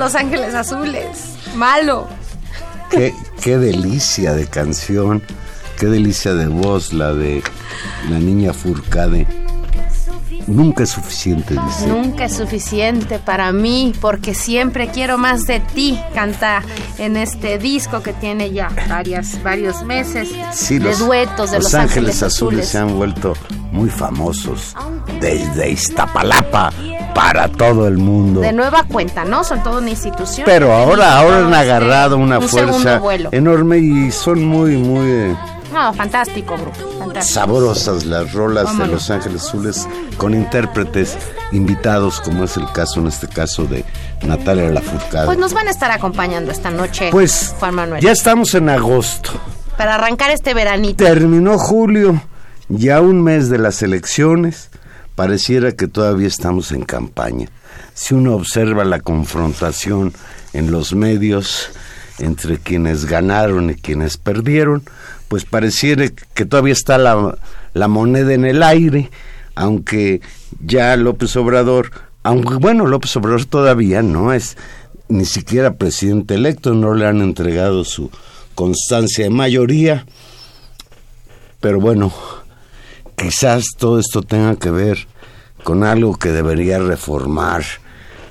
Los Ángeles Azules. Malo. Qué, qué delicia de canción, qué delicia de voz la de la niña Furcade. Nunca es suficiente, dice. Nunca es suficiente para mí, porque siempre quiero más de ti, canta en este disco que tiene ya varias, varios meses de duetos de Los, Ángeles, Azules. se han vuelto muy famosos desde Iztapalapa para todo el mundo. De nueva cuenta, ¿no? Son toda una institución. Pero ahora, ahora han agarrado una fuerza enorme y son muy, muy... No, fantástico, bro. Sabrosas las rolas de Los Ángeles Azules con intérpretes invitados, como es el caso en este caso de Natalia Lafourcade. Pues nos van a estar acompañando esta noche, pues, Juan Manuel. Ya estamos en agosto. Para arrancar este veranito. Terminó julio, ya un mes de las elecciones pareciera que todavía estamos en campaña. Si uno observa la confrontación en los medios entre quienes ganaron y quienes perdieron, pues pareciera que todavía está la, moneda en el aire, aunque ya López Obrador, aunque bueno, López Obrador todavía no es ni siquiera presidente electo, no le han entregado su constancia de mayoría, pero bueno, quizás todo esto tenga que ver con algo que debería reformar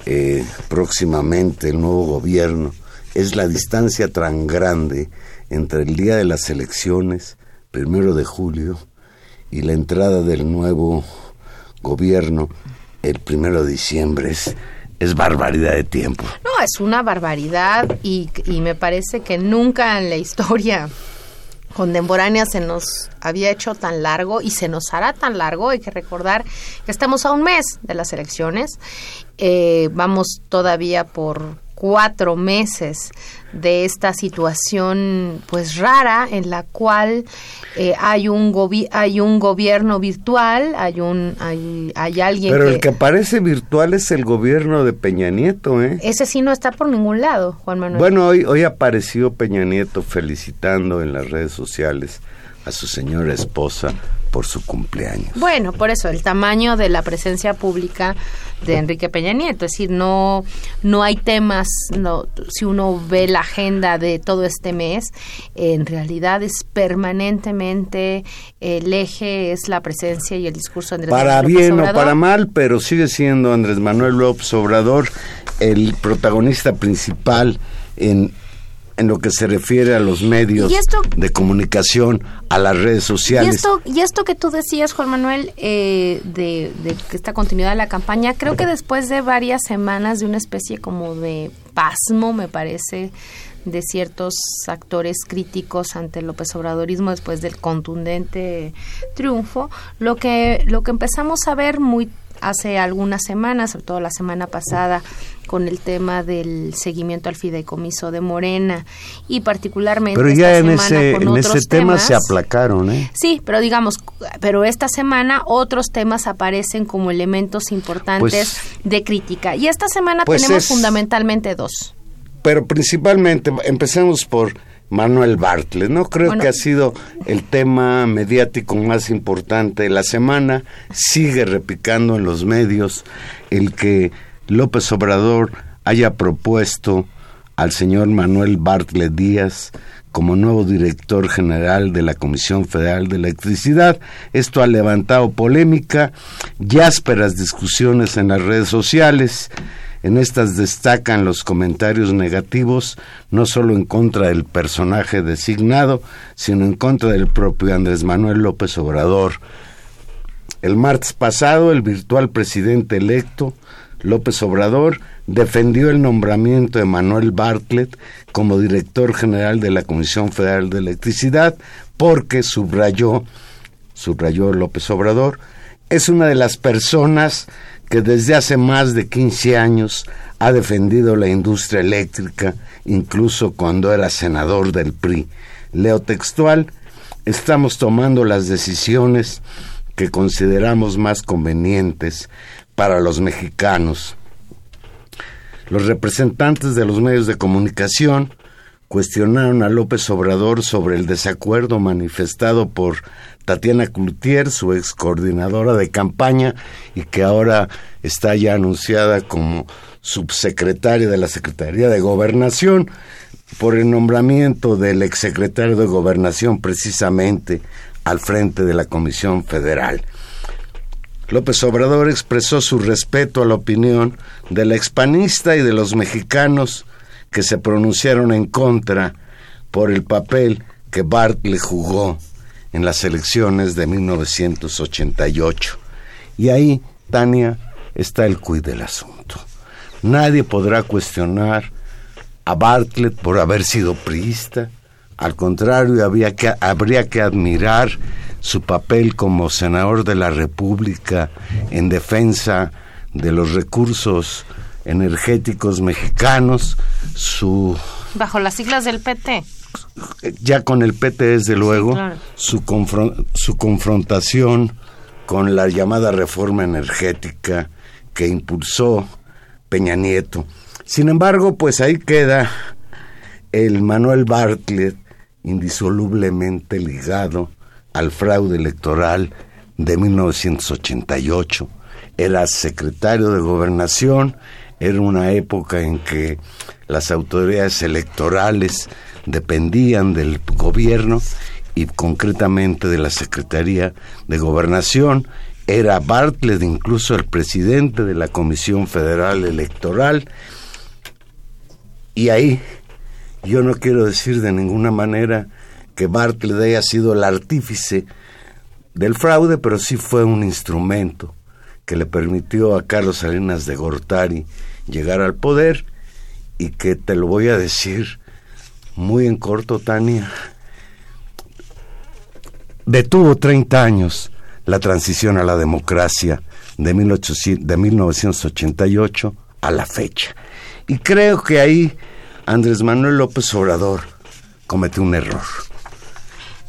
eh, próximamente el nuevo gobierno, es la distancia tan grande entre el día de las elecciones, primero de julio, y la entrada del nuevo gobierno, el primero de diciembre. Es, es barbaridad de tiempo. No, es una barbaridad y, me parece que nunca en la historia contemporánea se nos había hecho tan largo y se nos hará tan largo. Hay que recordar que estamos a un mes de las elecciones. Eh, vamos todavía por cuatro meses de esta situación pues rara en la cual eh, hay un hay un gobierno virtual hay un hay, hay alguien pero el que parece virtual es el gobierno de Peña Nieto eh ese sí no está por ningún lado Juan Manuel. Bueno hoy hoy apareció Peña Nieto felicitando en las redes sociales a su señora esposa por su cumpleaños. Bueno, por eso el tamaño de la presencia pública de Enrique Peña Nieto, es decir, no no hay temas, no si uno ve la agenda de todo este mes, en realidad es permanentemente el eje es la presencia y el discurso de Andrés para Manuel bien López o para mal, pero sigue siendo Andrés Manuel López Obrador el protagonista principal en en lo que se refiere a los medios esto- de comunicación, a las redes Y sociales. esto, y esto que tú decías, Juan Manuel, eh, de, de esta continuidad de la campaña, creo que después de varias semanas de una especie como de pasmo, me parece, de ciertos actores críticos ante el López Obradorismo después del contundente triunfo, lo que, lo que empezamos a ver muy hace algunas semanas, sobre todo la semana pasada, con el tema del seguimiento al fideicomiso de Morena y particularmente pero esta ya en semana ese con en ese tema se aplacaron, ¿eh? Sí, pero digamos, pero esta semana otros temas aparecen como elementos importantes Pues- de crítica. Y esta semana Pues tenemos es- fundamentalmente dos. Pero principalmente, empecemos por Manuel Bartlett. No creo Bueno. que ha sido el tema mediático más importante de la semana. Sigue repicando en los medios el que López Obrador haya propuesto al señor Manuel Bartlett Díaz como nuevo director general de la Comisión Federal de Electricidad. Esto ha levantado polémica y ásperas discusiones en las redes sociales. En estas destacan los comentarios negativos, no solo en contra del personaje designado, sino en contra del propio Andrés Manuel López Obrador. El martes pasado, el virtual presidente electo, López Obrador, defendió el nombramiento de Manuel Bartlett como director general de la Comisión Federal de Electricidad porque subrayó, subrayó López Obrador, es una de las personas que desde hace más de 15 años ha defendido la industria eléctrica, incluso cuando era senador del PRI. Leo textual, estamos tomando las decisiones que consideramos más convenientes para los mexicanos. Los representantes de los medios de comunicación cuestionaron a López Obrador sobre el desacuerdo manifestado por Tatiana Cloutier, su ex coordinadora de campaña y que ahora está ya anunciada como subsecretaria de la Secretaría de Gobernación por el nombramiento del exsecretario de Gobernación precisamente al frente de la Comisión Federal. López Obrador expresó su respeto a la opinión de la expanista y de los mexicanos que se pronunciaron en contra por el papel que Bartlett jugó en las elecciones de 1988. Y ahí, Tania, está el cuid del asunto. Nadie podrá cuestionar a Bartlett por haber sido priista. Al contrario, había que, habría que admirar su papel como senador de la República en defensa de los recursos energéticos mexicanos, su Bajo las siglas del PT. ya con el PT desde luego, claro. su, confron- su confrontación con la llamada reforma energética que impulsó Peña Nieto. Sin embargo, pues ahí queda el Manuel Bartlett indisolublemente ligado al fraude electoral de 1988. Era secretario de gobernación, era una época en que las autoridades electorales dependían del gobierno y concretamente de la Secretaría de Gobernación. Era Bartlett incluso el presidente de la Comisión Federal Electoral. Y ahí yo no quiero decir de ninguna manera que Bartlett haya sido el artífice del fraude, pero sí fue un instrumento que le permitió a Carlos Salinas de Gortari llegar al poder y que te lo voy a decir muy en corto, Tania. Detuvo 30 años la transición a la democracia de, 1800 de 1988 a la fecha. Y creo que ahí Andrés Manuel López Obrador cometió un error.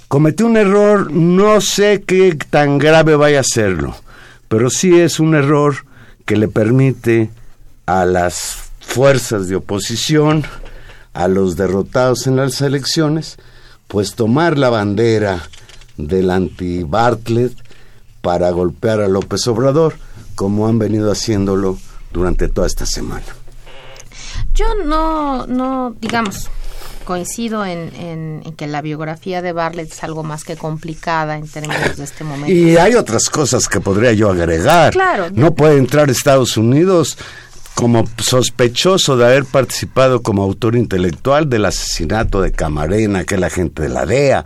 Cometió un error, no sé qué tan grave vaya a serlo, pero sí es un error que le permite a las fuerzas de oposición, a los derrotados en las elecciones, pues tomar la bandera del anti-Bartlett para golpear a López Obrador, como han venido haciéndolo durante toda esta semana. Yo no, no, digamos, coincido en, que la biografía de Bartlett es algo más que complicada en términos de este momento. Y hay otras cosas que podría yo agregar. Claro. No puede entrar a Estados Unidos como sospechoso de haber participado como autor intelectual del asesinato de Camarena, que la gente de la DEA.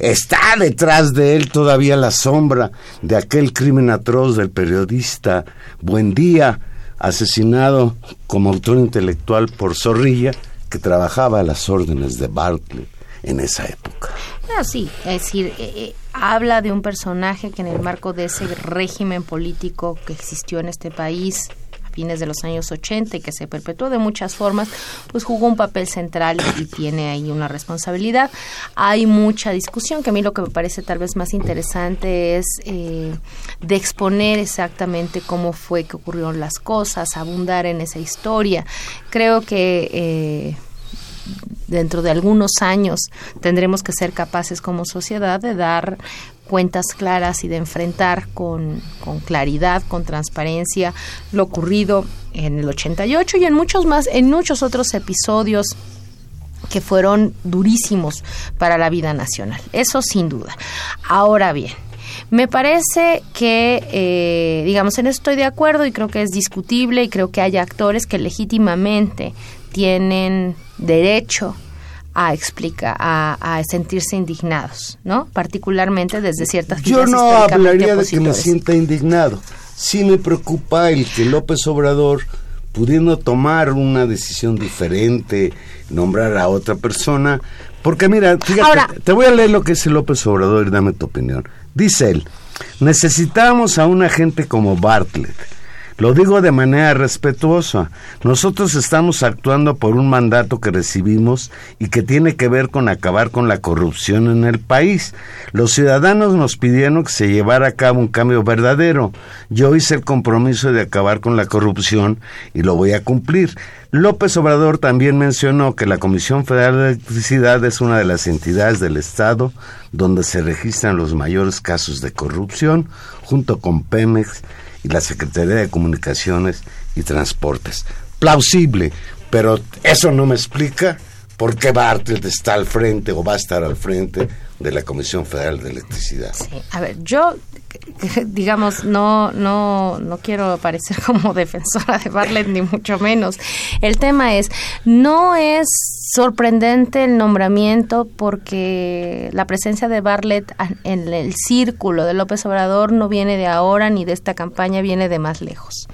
Está detrás de él todavía la sombra de aquel crimen atroz del periodista Buendía, asesinado como autor intelectual por Zorrilla, que trabajaba a las órdenes de Bartlett en esa época. Ah, sí, es decir, eh, eh, habla de un personaje que en el marco de ese régimen político que existió en este país fines de los años 80 y que se perpetuó de muchas formas, pues jugó un papel central y tiene ahí una responsabilidad. Hay mucha discusión, que a mí lo que me parece tal vez más interesante es eh, de exponer exactamente cómo fue que ocurrieron las cosas, abundar en esa historia. Creo que... Eh, dentro de algunos años tendremos que ser capaces como sociedad de dar cuentas claras y de enfrentar con, con, claridad, con transparencia lo ocurrido en el 88 y en muchos más, en muchos otros episodios que fueron durísimos para la vida nacional. Eso sin duda. Ahora bien, me parece que, eh, digamos, en eso estoy de acuerdo y creo que es discutible y creo que hay actores que legítimamente tienen derecho a explicar, a, sentirse indignados, ¿no? Particularmente desde ciertas Yo no hablaría de que me sienta indignado. Sí me preocupa el que López Obrador, pudiendo tomar una decisión diferente, nombrar a otra persona, porque mira, fíjate, te voy a leer lo que dice López Obrador y dame tu opinión. Dice él, necesitamos a una gente como Bartlett lo digo de manera respetuosa. Nosotros estamos actuando por un mandato que recibimos y que tiene que ver con acabar con la corrupción en el país. Los ciudadanos nos pidieron que se llevara a cabo un cambio verdadero. Yo hice el compromiso de acabar con la corrupción y lo voy a cumplir. López Obrador también mencionó que la Comisión Federal de Electricidad es una de las entidades del Estado donde se registran los mayores casos de corrupción, junto con Pemex y la Secretaría de Comunicaciones y Transportes. Plausible, pero eso no me explica por qué Bartlett está al frente o va a estar al frente de la Comisión Federal de Electricidad. Sí, a ver, yo digamos, no, no, no quiero parecer como defensora de Bartlett, ni mucho menos. El tema es, no es sorprendente el nombramiento porque la presencia de Bartlett en el círculo de López Obrador no viene de ahora ni de esta campaña, viene de más lejos.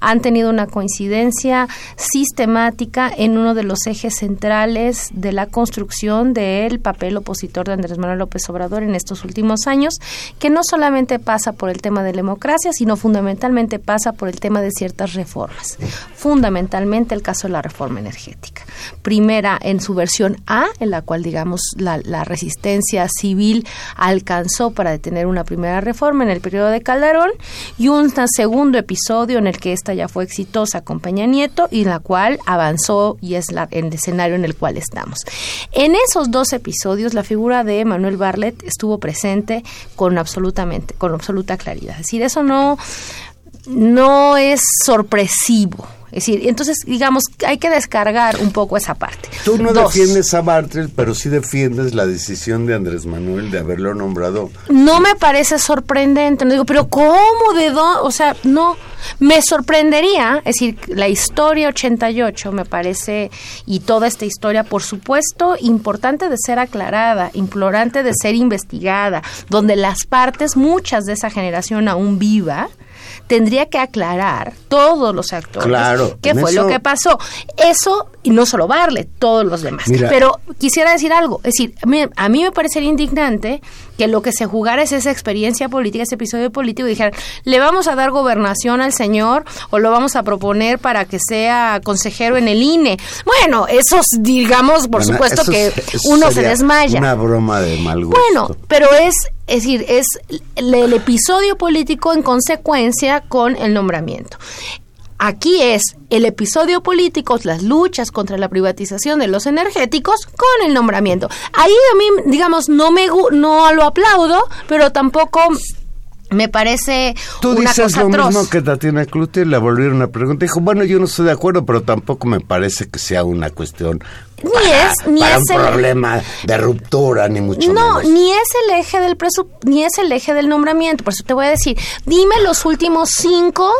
Han tenido una coincidencia sistemática en uno de los ejes centrales de la construcción del papel opositor de Andrés Manuel López Obrador en estos últimos años, que no solamente pasa por el tema de la democracia, sino fundamentalmente pasa por el tema de ciertas reformas. Fundamentalmente el caso de la reforma energética. Primera en su versión A, en la cual, digamos, la, resistencia civil alcanzó para detener una primera reforma en el periodo de Calderón, y un segundo episodio en el que esta ya fue exitosa con Peña Nieto y en la cual avanzó y es la, el escenario en el cual estamos. En esos dos episodios, la figura de Manuel Barlet estuvo presente con absolutamente, con absoluta claridad. Es decir, eso no, no es sorpresivo. Es decir, entonces, digamos, hay que descargar un poco esa parte. Tú no defiendes a Bartlett, pero sí defiendes la decisión de Andrés Manuel de haberlo nombrado. No me parece sorprendente. No digo, pero ¿cómo? ¿De dónde? O sea, no. Me sorprendería, es decir, la historia 88 me parece, y toda esta historia, por supuesto, importante de ser aclarada, implorante de ser investigada, donde las partes, muchas de esa generación aún viva, tendría que aclarar todos los actores qué fue lo que pasó. Eso, y no solo Barle, todos los demás. Pero quisiera decir algo, es decir, a mí, me parecería indignante que lo que se jugara es esa experiencia política, ese episodio político, y dijeran, le vamos a dar gobernación al señor o lo vamos a proponer para que sea consejero en el INE. Bueno, eso digamos, por supuesto que uno se desmaya. Una broma de mal gusto. Bueno, pero es es decir, es el, episodio político en consecuencia con el nombramiento. Aquí es el episodio político, las luchas contra la privatización de los energéticos con el nombramiento. Ahí a mí, digamos, no me no lo aplaudo, pero tampoco me parece Tú una dices cosa lo atroz. mismo que Tatiana Cloutier, le volvieron a preguntar. Dijo, bueno, yo no estoy de acuerdo, pero tampoco me parece que sea una cuestión Ni para, es- ni para es un el- problema de ruptura, ni mucho No, menos. ni es el eje del presu ni es el eje del nombramiento. Por eso te voy a decir, dime los últimos cinco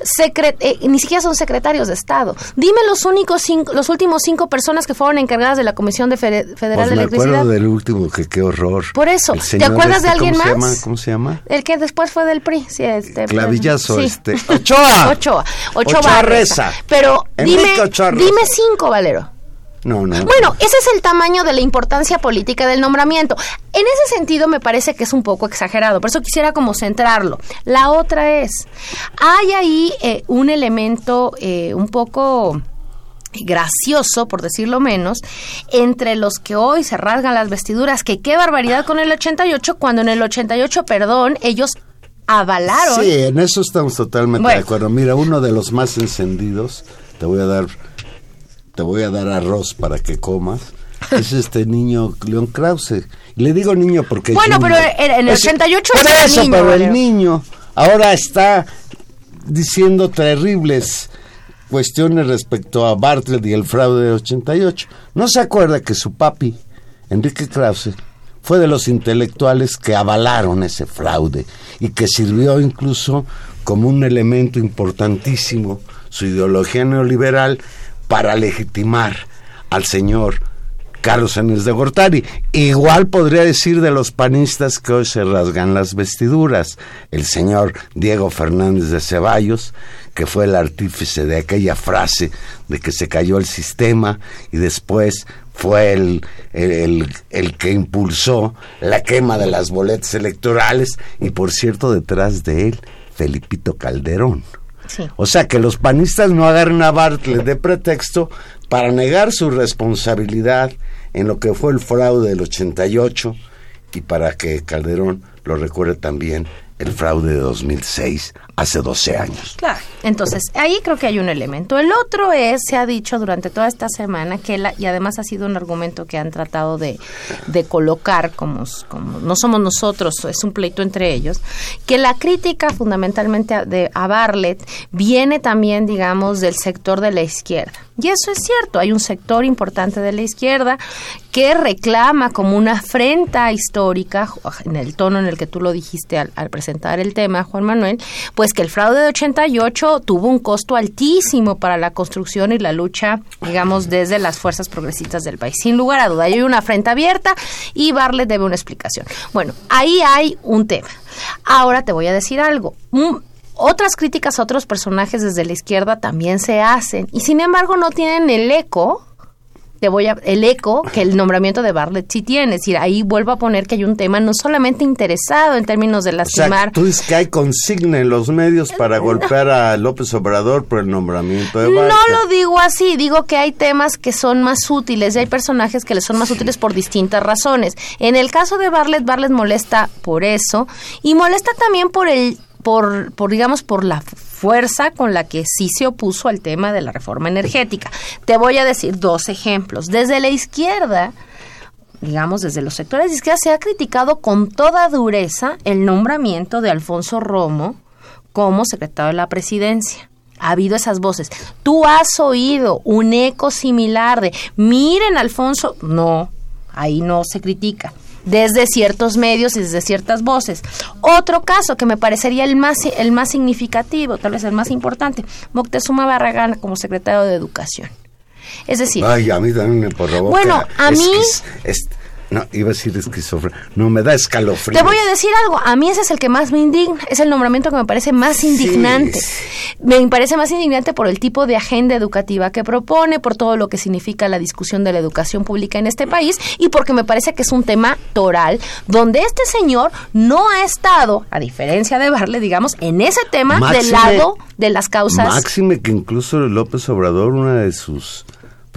secre- eh, ni siquiera son secretarios de Estado. Dime los únicos cinco, los últimos cinco personas que fueron encargadas de la Comisión de Fede- Federal Pues de me Electricidad. acuerdo del último, que qué horror. Por eso, ¿te acuerdas de este, alguien ¿cómo se más? llama? ¿Cómo se llama? El que después fue del PRI, sí, este, Clavillazo, sí. este. ¡Ochoa! Ochoa. Ochoa, Ochoa Reza. Reza. Pero Enrique dime, Ochoa Reza. dime cinco, Valero. No, no. Bueno, ese es el tamaño de la importancia política del nombramiento. En ese sentido me parece que es un poco exagerado, por eso quisiera como centrarlo. La otra es, hay ahí eh, un elemento eh, un poco gracioso, por decirlo menos, entre los que hoy se rasgan las vestiduras, que qué barbaridad con el 88, cuando en el 88, perdón, ellos avalaron. Sí, en eso estamos totalmente Bueno. de acuerdo. Mira, uno de los más encendidos, te voy a dar, te voy a dar arroz para que comas. Es este niño León Krause. Le digo niño porque. es Bueno, pero en- el Es- 88 Por era eso, niño, pero el niño ahora está diciendo terribles cuestiones respecto a Bartlett y el fraude de 88. ¿No se acuerda que su papi, Enrique Krause, fue de los intelectuales que avalaron ese fraude y que sirvió incluso como un elemento importantísimo, su ideología neoliberal, para legitimar al señor Carlos Sáenz de Gortari. Igual podría decir de los panistas que hoy se rasgan las vestiduras. El señor Diego Fernández de Ceballos, que fue el artífice de aquella frase de que se cayó el sistema y después fue el, el- el que impulsó la quema de las boletas electorales y por cierto detrás de él Felipito Calderón. O sea, que los panistas no agarren a Bartlett de pretexto para negar su responsabilidad en lo que fue el fraude del 88 y para que Calderón lo recuerde también el fraude de 2006, hace 12 años. Claro. Entonces, ahí creo que hay un elemento. El otro es, se ha dicho durante toda esta semana, que la, y además ha sido un argumento que han tratado de, de colocar como, como no somos nosotros, es un pleito entre ellos, que la crítica fundamentalmente a, de, a Bartlett viene también, digamos, del sector de la izquierda. Y eso es cierto, hay un sector importante de la izquierda que reclama como una afrenta histórica, en el tono en el que tú lo dijiste al, al presentar el tema, Juan Manuel, pues que el fraude de 88 tuvo un costo altísimo para la construcción y la lucha, digamos, desde las fuerzas progresistas del país. Sin lugar a duda, hay una afrenta abierta y Barlet debe una explicación. Bueno, ahí hay un tema. Ahora te voy a decir algo. Un- otras críticas a otros personajes desde la izquierda también se hacen y sin embargo no tienen el eco te voy a el eco que el nombramiento de Bartlett sí tiene, es decir, ahí vuelvo a poner que hay un tema no solamente interesado en términos de O lastimar, sea, tú dices que hay consigna en los medios para golpear a López Obrador por el nombramiento de no Bartlett. lo digo así, digo que hay temas que son más útiles y hay personajes que les son más útiles por distintas razones. En el caso de Bartlett, Bartlett molesta por eso y molesta también por el por, por digamos por la fuerza con la que sí se opuso al tema de la reforma energética. Te voy a decir dos ejemplos. Desde la izquierda, digamos, desde los sectores de izquierda se ha criticado con toda dureza el nombramiento de Alfonso Romo como secretario de la presidencia. Ha habido esas voces. ¿Tú has oído un eco similar de, miren, Alfonso? No, ahí no se critica. Desde ciertos medios y desde ciertas voces. Otro caso que me parecería el más, el más significativo, tal vez el más importante, Moctezuma Barragán como secretario de Educación. Es decir, Ay, a mí también me. Bueno, a mí- no, iba a decir esquizofrenia. No, me da escalofrío. Te voy a decir algo, a mí ese es el que más me indigna, es el nombramiento que me parece más indignante. Me parece más indignante por el tipo de agenda educativa que propone, por todo lo que significa la discusión de la educación pública en este país y porque me parece que es un tema toral donde este señor no ha estado, a diferencia de Barle, digamos, en ese tema del lado de las causas. Máxime que incluso López Obrador, una de sus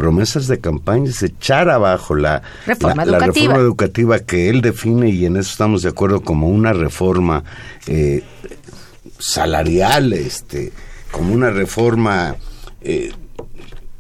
promesas de campaña es echar abajo la Reforma la- reforma educativa que él define y en eso estamos de acuerdo como una reforma eh, salarial este como una reforma eh,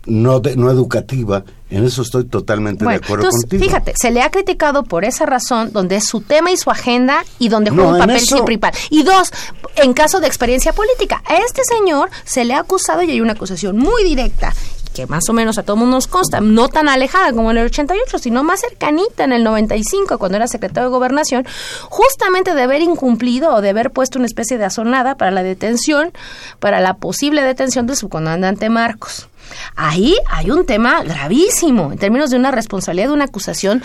no, no educativa, en eso estoy totalmente de acuerdo contigo. Fíjate, se le ha criticado por esa razón, donde es su tema y su agenda y donde juega un papel principal. Y dos, en caso de experiencia política, a este señor se le ha acusado y hay una acusación muy directa que más o menos a todo mundo nos consta, no tan alejada como en el 88, sino más cercanita en el 95, cuando era secretario de Gobernación, justamente de haber incumplido o de haber puesto una especie de azonada para la detención, para la posible detención del subcomandante Marcos. Ahí hay un tema gravísimo en términos de una responsabilidad de una acusación.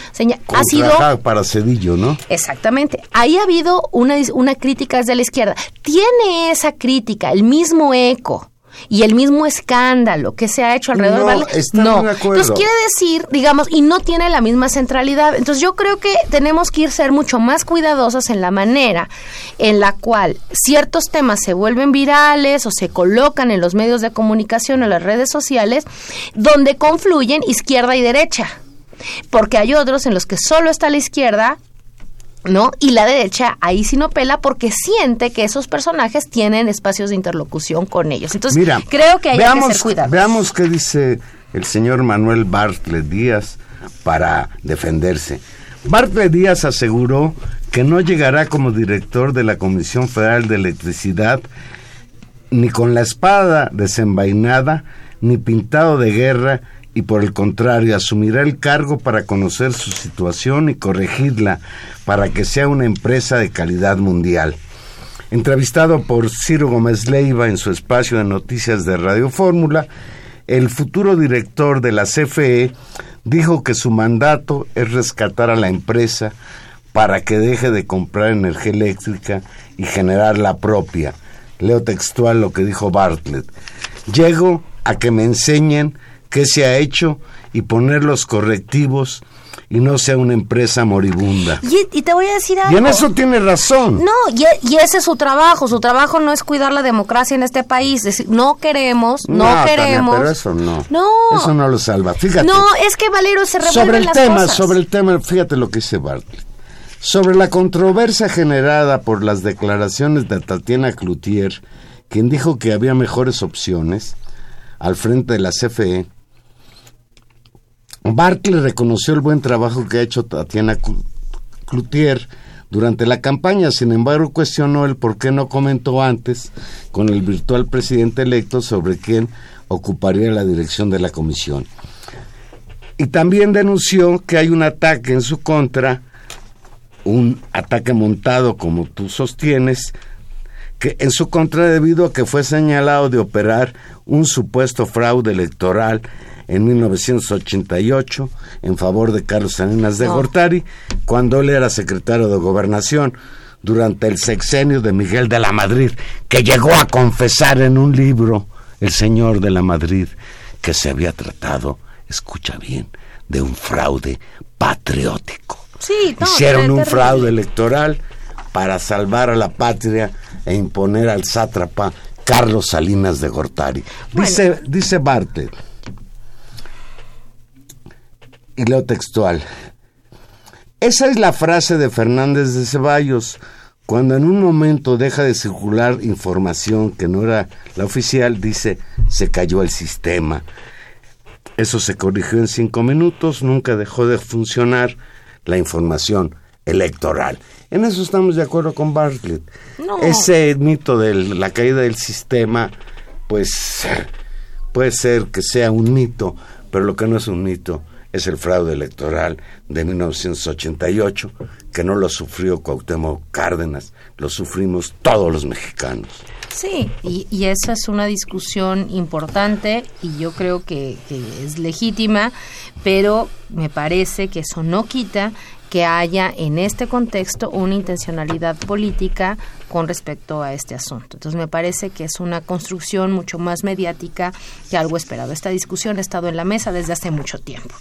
ha sido para Cedillo, ¿no? Exactamente. Ahí ha habido una, una crítica desde la izquierda. Tiene esa crítica el mismo eco y el mismo escándalo que se ha hecho alrededor no, de no. Entonces quiere decir, digamos, y no tiene la misma centralidad. Entonces yo creo que tenemos que ir ser mucho más cuidadosos en la manera en la cual ciertos temas se vuelven virales o se colocan en los medios de comunicación o en las redes sociales, donde confluyen izquierda y derecha porque hay otros en los que solo está la izquierda ¿no? Y la derecha ahí sí no pela porque siente que esos personajes tienen espacios de interlocución con ellos. Entonces, creo que hay que ser cuidados. Veamos qué dice el señor Manuel Bartlett Díaz para defenderse. Bartlett Díaz aseguró que no llegará como director de la Comisión Federal de Electricidad ni con la espada desenvainada, ni pintado de guerra, y por el contrario asumirá el cargo para conocer su situación y corregirla para que sea una empresa de calidad mundial. Entrevistado por Ciro Gómez Leiva en su espacio de noticias de Radio Fórmula, el futuro director de la CFE dijo que su mandato es rescatar a la empresa para que deje de comprar energía eléctrica y generar la propia. Leo textual lo que dijo Bartlett. Llego a que me enseñen qué se ha hecho y poner los correctivos y no sea una empresa moribunda. Y, te voy a decir algo. Y en eso tiene razón. No, y, ese es su trabajo. Su trabajo no es cuidar la democracia en este país. no queremos, no, queremos. pero eso no. No. Eso no lo salva. Fíjate. No, es que Valero se revuelve sobre el tema, Sobre el tema, fíjate lo que dice Bartlett. Sobre la controversia generada por las declaraciones de Tatiana Cloutier, quien dijo que había mejores opciones al frente de la CFE, Bartley reconoció el buen trabajo que ha hecho Tatiana Cloutier durante la campaña, sin embargo cuestionó el por qué no comentó antes con el virtual presidente electo sobre quién ocuparía la dirección de la comisión. Y también denunció que hay un ataque en su contra, un ataque montado como tú sostienes, que en su contra debido a que fue señalado de operar un supuesto fraude electoral en 1988 en favor de Carlos Salinas de Gortari, cuando él era secretario de Gobernación durante el sexenio de Miguel de la Madrid, que llegó a confesar en un libro, el señor de la Madrid, que se había tratado, escucha bien, de un fraude patriótico. Sí, Hicieron un fraude electoral para salvar a la patria e imponer al sátrapa Carlos Salinas de Gortari. Dice, dice Bartlett, y leo textual. Esa es la frase de Fernández de Ceballos. Cuando en un momento deja de circular información que no era la oficial, dice, se cayó el sistema. Eso se corrigió en cinco minutos, nunca dejó de funcionar la información electoral. En eso estamos de acuerdo con Bartlett. Ese mito de la caída del sistema, pues puede ser que sea un mito, pero lo que no es un mito es el fraude electoral de 1988, que no lo sufrió Cuauhtémoc Cárdenas, lo sufrimos todos los mexicanos. Sí, y, esa es una discusión importante y yo creo que, que es legítima, pero me parece que eso no quita que haya en este contexto una intencionalidad política con respecto a este asunto. Entonces me parece que es una construcción mucho más mediática que algo esperado. Esta discusión ha estado en la mesa desde hace mucho tiempo.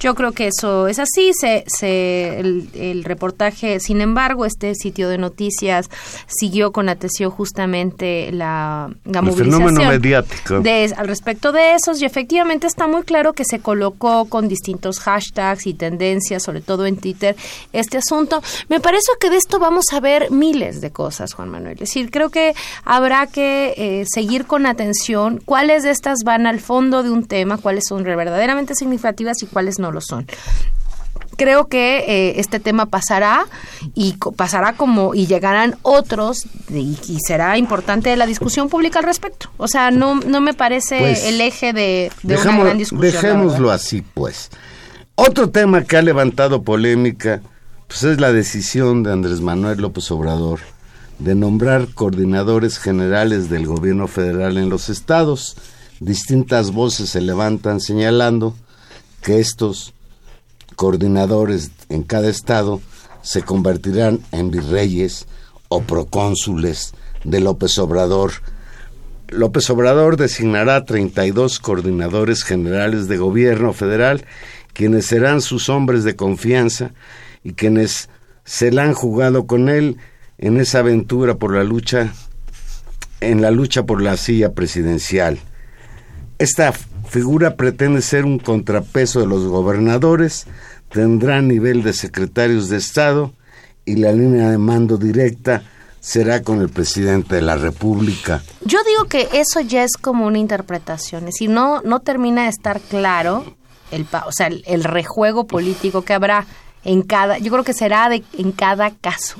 Yo creo que eso es así. Se, se, el, reportaje, sin embargo, este sitio de noticias siguió con atención justamente la, la movilización mediático. De, al respecto de esos y efectivamente está muy claro que se colocó con distintos hashtags y tendencias, sobre todo en Twitter, este asunto. Me parece que de esto vamos a ver miles de cosas, Juan Manuel. Es decir, creo que habrá que eh, seguir con atención cuáles de estas van al fondo de un tema, cuáles son verdaderamente significativas y cuáles no lo son creo que eh, este tema pasará y pasará como y llegarán otros y, será importante la discusión pública al respecto. O sea, no, no me parece pues, el eje de, una gran discusión. Dejémoslo así, pues. Otro tema que ha levantado polémica pues es la decisión de Andrés Manuel López Obrador de nombrar coordinadores generales del gobierno federal en los estados. Distintas voces se levantan señalando que estos coordinadores en cada estado se convertirán en virreyes o procónsules de López Obrador. López Obrador designará 32 coordinadores generales de gobierno federal, quienes serán sus hombres de confianza y quienes se la han jugado con él en esa aventura por la lucha en la lucha por la silla presidencial. Esta figura pretende ser un contrapeso de los gobernadores, tendrá nivel de secretarios de Estado y la línea de mando directa será con el presidente de la República. Yo digo que eso ya es como una interpretación, decir, no, no termina de estar claro el, o sea, el, rejuego político que habrá en cada, yo creo que será de, en cada caso.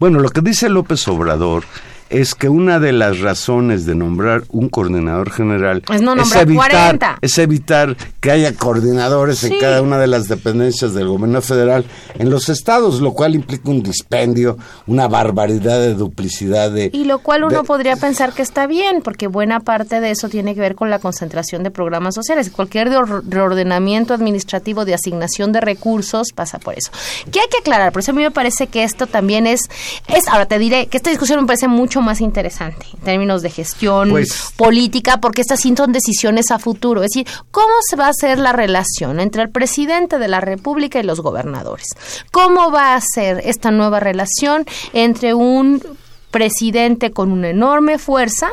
Bueno, lo que dice López Obrador es que una de las razones de nombrar un coordinador general es, no evitar, es evitar que haya coordinadores en cada una de las dependencias del gobierno federal en los estados, lo cual implica un dispendio, una barbaridad de duplicidad de... Y lo cual uno podría pensar que está bien, porque buena parte de eso tiene que ver con la concentración de programas sociales. Cualquier reordenamiento administrativo de asignación de recursos pasa por eso. ¿Qué hay que aclarar? Por eso a mí me parece que esto también es... es ahora te diré que esta discusión me parece mucho más interesante en términos de gestión pues política, porque estas son decisiones a futuro. Es decir, ¿cómo se va a hacer la relación entre el presidente de la República y los gobernadores? ¿Cómo va a ser esta nueva relación entre un presidente con una enorme fuerza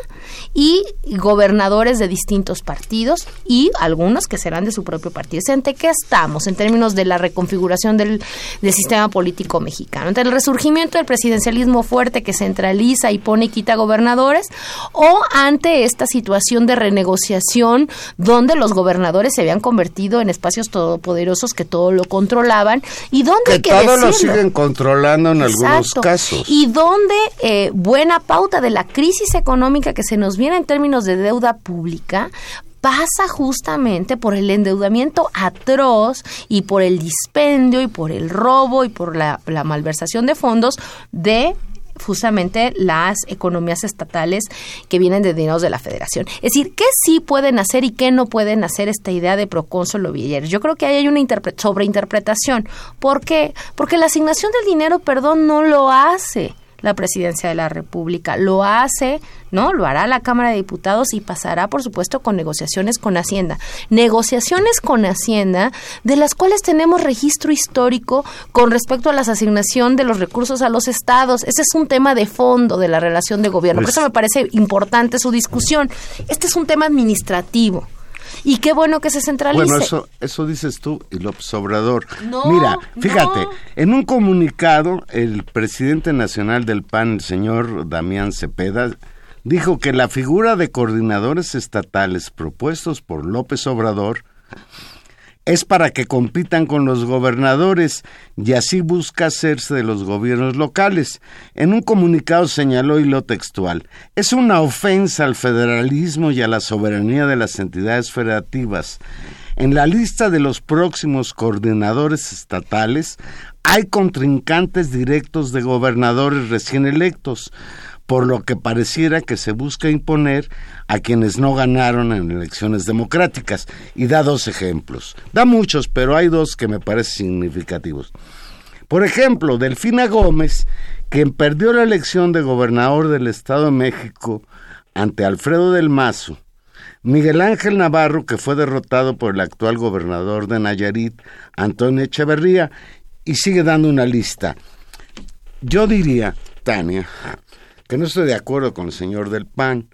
y gobernadores de distintos partidos y algunos que serán de su propio partido. ¿Ante qué estamos en términos de la reconfiguración del, sistema político mexicano? ¿Ante el resurgimiento del presidencialismo fuerte que centraliza y pone y quita gobernadores? ¿O ante esta situación de renegociación donde los gobernadores se habían convertido en espacios todopoderosos que todo lo controlaban y donde... Que, todo lo siguen controlando en algunos casos. Y donde... Eh, buena pauta de la crisis económica que se nos viene en términos de deuda pública pasa justamente por el endeudamiento atroz y por el dispendio y por el robo y por la, malversación de fondos de justamente las economías estatales que vienen de dineros de la federación. Es decir, ¿qué sí pueden hacer y qué no pueden hacer esta idea de procónsul o? Yo creo que ahí hay una sobreinterpretación. ¿Por qué? Porque la asignación del dinero, perdón, no lo hace la presidencia de la República. Lo hace, ¿no? Lo hará la Cámara de Diputados y pasará, por supuesto, con negociaciones con Hacienda. Negociaciones con Hacienda de las cuales tenemos registro histórico con respecto a la asignación de los recursos a los estados. Ese es un tema de fondo de la relación de gobierno. Por eso me parece importante su discusión. Este es un tema administrativo. Y qué bueno que se centralice. Bueno, eso, eso dices tú y López Obrador. Mira, fíjate, en un comunicado, el presidente nacional del PAN, el señor Damián Cepeda, dijo que la figura de coordinadores estatales propuestos por López Obrador es para que compitan con los gobernadores y así busca hacerse de los gobiernos locales. En un comunicado señaló y lo textual, es una ofensa al federalismo y a la soberanía de las entidades federativas. En la lista de los próximos coordinadores estatales hay contrincantes directos de gobernadores recién electos por lo que pareciera que se busca imponer a quienes no ganaron en elecciones democráticas. Y da dos ejemplos. Da muchos, pero hay dos que me parecen significativos. Por ejemplo, Delfina Gómez, quien perdió la elección de gobernador del Estado de México ante Alfredo del Mazo, Miguel Ángel Navarro, que fue derrotado por el actual gobernador de Nayarit, Antonio Echeverría, y sigue dando una lista. Yo diría, Tania, que no estoy de acuerdo con el señor del PAN,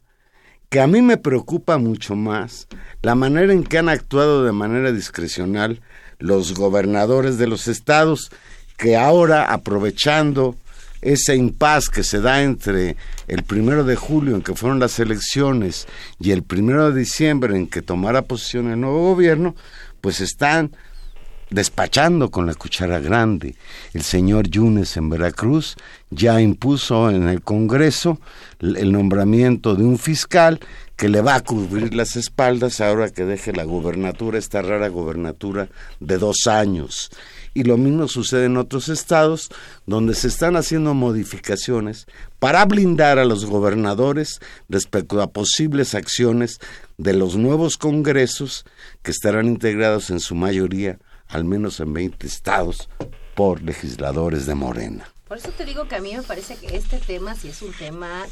que a mí me preocupa mucho más la manera en que han actuado de manera discrecional los gobernadores de los estados que ahora, aprovechando ese impas que se da entre el primero de julio en que fueron las elecciones y el primero de diciembre en que tomara posición el nuevo gobierno, pues están despachando con la cuchara grande. El señor Yunes en Veracruz ya impuso en el Congreso el nombramiento de un fiscal que le va a cubrir las espaldas ahora que deje la gobernatura, esta rara gobernatura de dos años. Y lo mismo sucede en otros estados donde se están haciendo modificaciones para blindar a los gobernadores respecto a posibles acciones de los nuevos congresos que estarán integrados en su mayoría, al menos en 20 estados, por legisladores de Morena. Por eso te digo que a mí me parece que este tema sí es un tema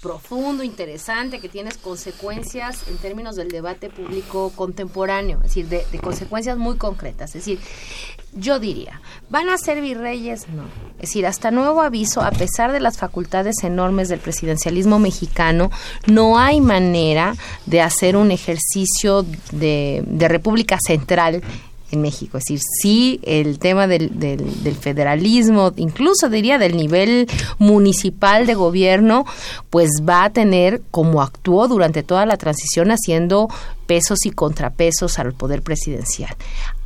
profundo, interesante, que tiene consecuencias en términos del debate público contemporáneo, es decir, de, consecuencias muy concretas. Es decir, yo diría, ¿van a ser virreyes? No. Es decir, hasta nuevo aviso, a pesar de las facultades enormes del presidencialismo mexicano, no hay manera de hacer un ejercicio de república central en México. Es decir, sí, el tema del, del, federalismo, incluso diría del nivel municipal de gobierno, pues va a tener, como actuó durante toda la transición, haciendo pesos y contrapesos al poder presidencial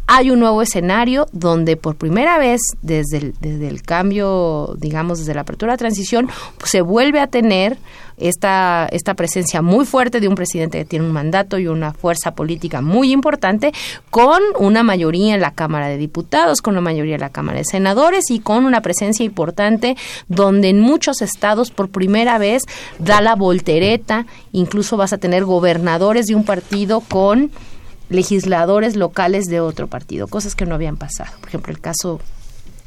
hay un nuevo escenario donde por primera vez desde el, desde el cambio, digamos, desde la apertura de transición, pues, se vuelve a tener esta, esta presencia muy fuerte de un presidente que tiene un mandato y una fuerza política muy importante, con una mayoría en la Cámara de Diputados, con una mayoría en la Cámara de Senadores y con una presencia importante donde en muchos estados por primera vez da la voltereta, incluso vas a tener gobernadores de un partido con legisladores locales de otro partido, cosas que no habían pasado. Por ejemplo, el caso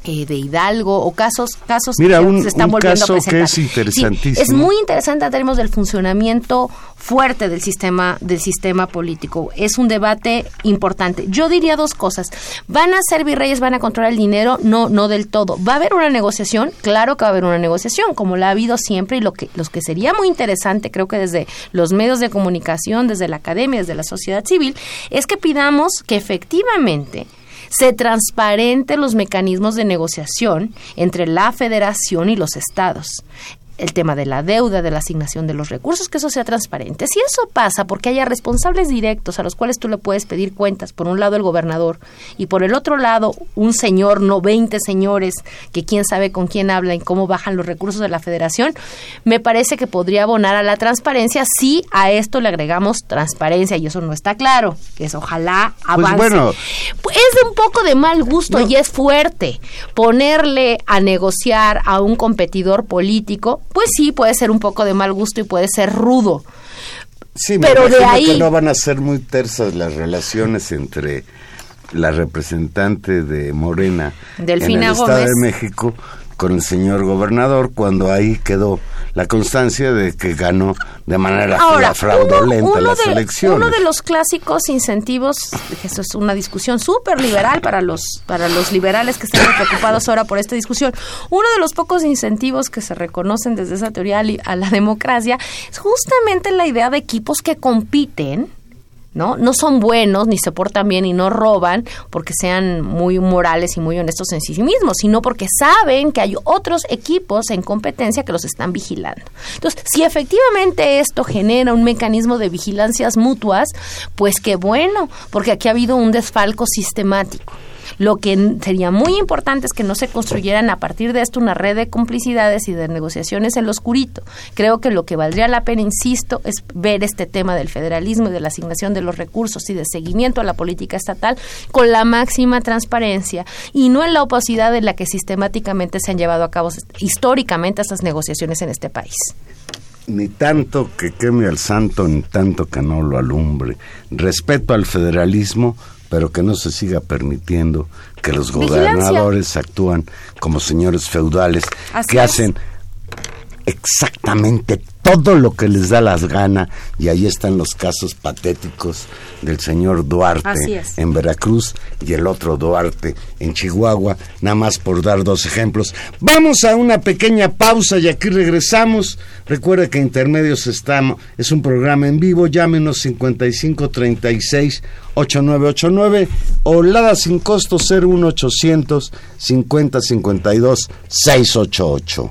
eh, de Hidalgo o casos casos que se están volviendo a presentar. Que es interesantísimo. es muy interesante en términos del funcionamiento fuerte del sistema del sistema político. Es un debate importante. Yo diría dos cosas. ¿Van a ser virreyes, van a controlar el dinero? No, no del todo. ¿Va a haber una negociación? Claro que va a haber una negociación, como la ha habido siempre y lo que los que sería muy interesante, creo que desde los medios de comunicación, desde la academia, desde la sociedad civil, es que pidamos que efectivamente se transparenten los mecanismos de negociación entre la federación y los estados el tema de la deuda, de la asignación de los recursos, que eso sea transparente. Si eso pasa porque haya responsables directos a los cuales tú le puedes pedir cuentas, por un lado el gobernador y por el otro lado un señor, no 20 señores, que quién sabe con quién habla y cómo bajan los recursos de la federación, me parece que podría abonar a la transparencia si a esto le agregamos transparencia y eso no está claro, que es ojalá pues avance. bueno, es de un poco de mal gusto y es fuerte ponerle a negociar a un competidor político pues sí, puede ser un poco de mal gusto y puede ser rudo. Sí, pero de ahí que no van a ser muy tersas las relaciones entre la representante de Morena en el Estado de México con el señor gobernador cuando ahí quedó la constancia de que ganó de manera fraudulenta las elecciones. Uno de los clásicos incentivos, eso es una discusión súper liberal para los, para los liberales que están preocupados ahora por esta discusión, uno de los pocos incentivos que se reconocen desde esa teoría a la democracia es justamente la idea de equipos que compiten ¿no? No son buenos, ni se portan bien y no roban porque sean muy morales y muy honestos en sí mismos, sino porque saben que hay otros equipos en competencia que los están vigilando. Entonces, si efectivamente esto genera un mecanismo de vigilancias mutuas, pues qué bueno, porque aquí ha habido un desfalco sistemático. Lo que sería muy importante es que no se construyeran a partir de esto una red de complicidades y de negociaciones en lo oscurito. Creo que lo que valdría la pena, insisto, es ver este tema del federalismo y de la asignación de los recursos y de seguimiento a la política estatal con la máxima transparencia y no en la opacidad en la que sistemáticamente se han llevado a cabo históricamente estas negociaciones en este país ni tanto que queme al santo, ni tanto que no lo alumbre. Respeto al federalismo, pero que no se siga permitiendo que los gobernadores actúan como señores feudales que hacen exactamente todo lo que les da las ganas y ahí están los casos patéticos del señor Duarte en Veracruz y el otro Duarte en Chihuahua, nada más por dar dos ejemplos. Vamos a una pequeña pausa y aquí regresamos. Recuerda que Intermedios estamos, es un programa en vivo, llámenos 5536 8989 o Lada sin costo 01800 50 52 688.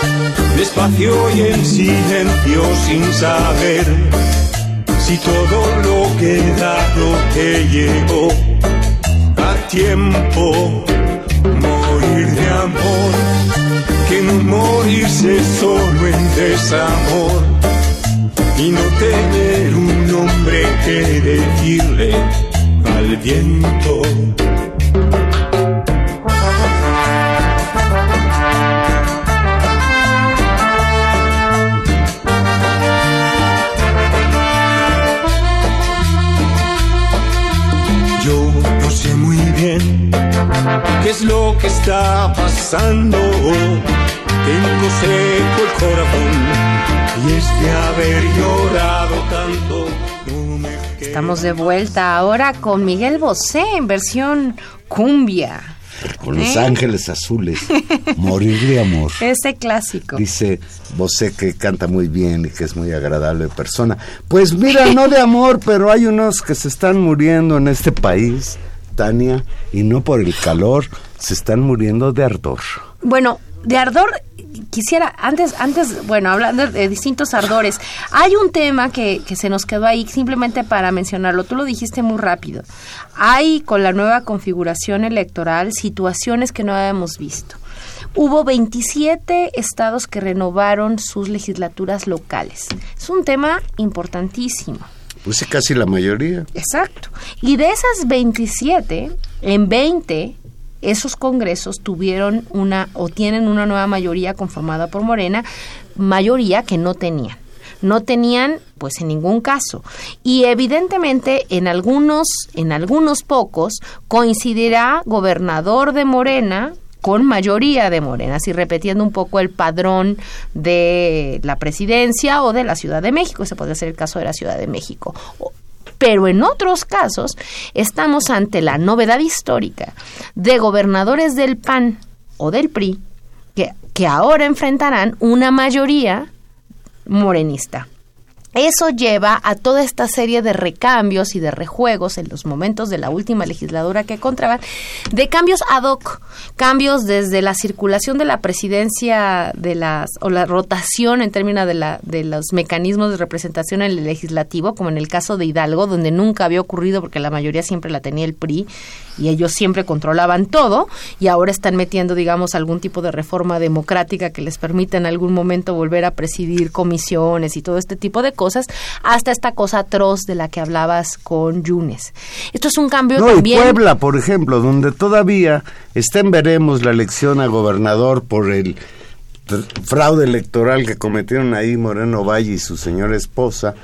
despacio y en silencio sin saber si todo lo que he dado te llegó a tiempo. Morir de amor, que no morirse solo en desamor y no tener un nombre que decirle al viento. Qué es lo que está pasando. Tengo seco el corazón y es de haber llorado tanto. No me queda Estamos de vuelta ahora con Miguel Bosé en versión cumbia. Con los ¿Eh? ángeles azules, morir de amor. Ese clásico. Dice Bosé que canta muy bien y que es muy agradable persona. Pues mira, no de amor, pero hay unos que se están muriendo en este país, Y no por el calor, se están muriendo de ardor. Bueno, de ardor quisiera, antes, antes, bueno, hablando de distintos ardores, hay un tema que, que se nos quedó ahí simplemente para mencionarlo, tú lo dijiste muy rápido. Hay con la nueva configuración electoral situaciones que no habíamos visto. Hubo 27 estados que renovaron sus legislaturas locales. Es un tema importantísimo. Pues casi la mayoría. Exacto. Y de esas 27, en 20 esos congresos tuvieron una o tienen una nueva mayoría conformada por Morena, mayoría que no tenían. No tenían, pues en ningún caso. Y evidentemente en algunos, en algunos pocos, coincidirá gobernador de Morena con mayoría de Morena, así repitiendo un poco el padrón de la presidencia o de la Ciudad de México, ese podría ser el caso de la Ciudad de México. Pero en otros casos estamos ante la novedad histórica de gobernadores del PAN o del PRI que, que ahora enfrentarán una mayoría morenista. Eso lleva a toda esta serie de recambios y de rejuegos en los momentos de la última legisladura que encontraban, de cambios ad hoc, cambios desde la circulación de la presidencia de las o la rotación en términos de la de los mecanismos de representación en el legislativo, como en el caso de Hidalgo, donde nunca había ocurrido porque la mayoría siempre la tenía el PRI y ellos siempre controlaban todo y ahora están metiendo, digamos, algún tipo de reforma democrática que les permita en algún momento volver a presidir comisiones y todo este tipo de cosas, hasta esta cosa atroz de la que hablabas con Yunes. Esto es un cambio No, y también. Puebla, por ejemplo, donde todavía está en veremos la elección a gobernador por el fraude electoral que cometieron ahí Moreno Valle y su señora esposa,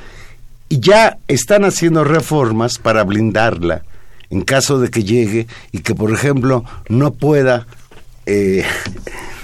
y ya están haciendo reformas para blindarla en caso de que llegue y que, por ejemplo, no pueda eh,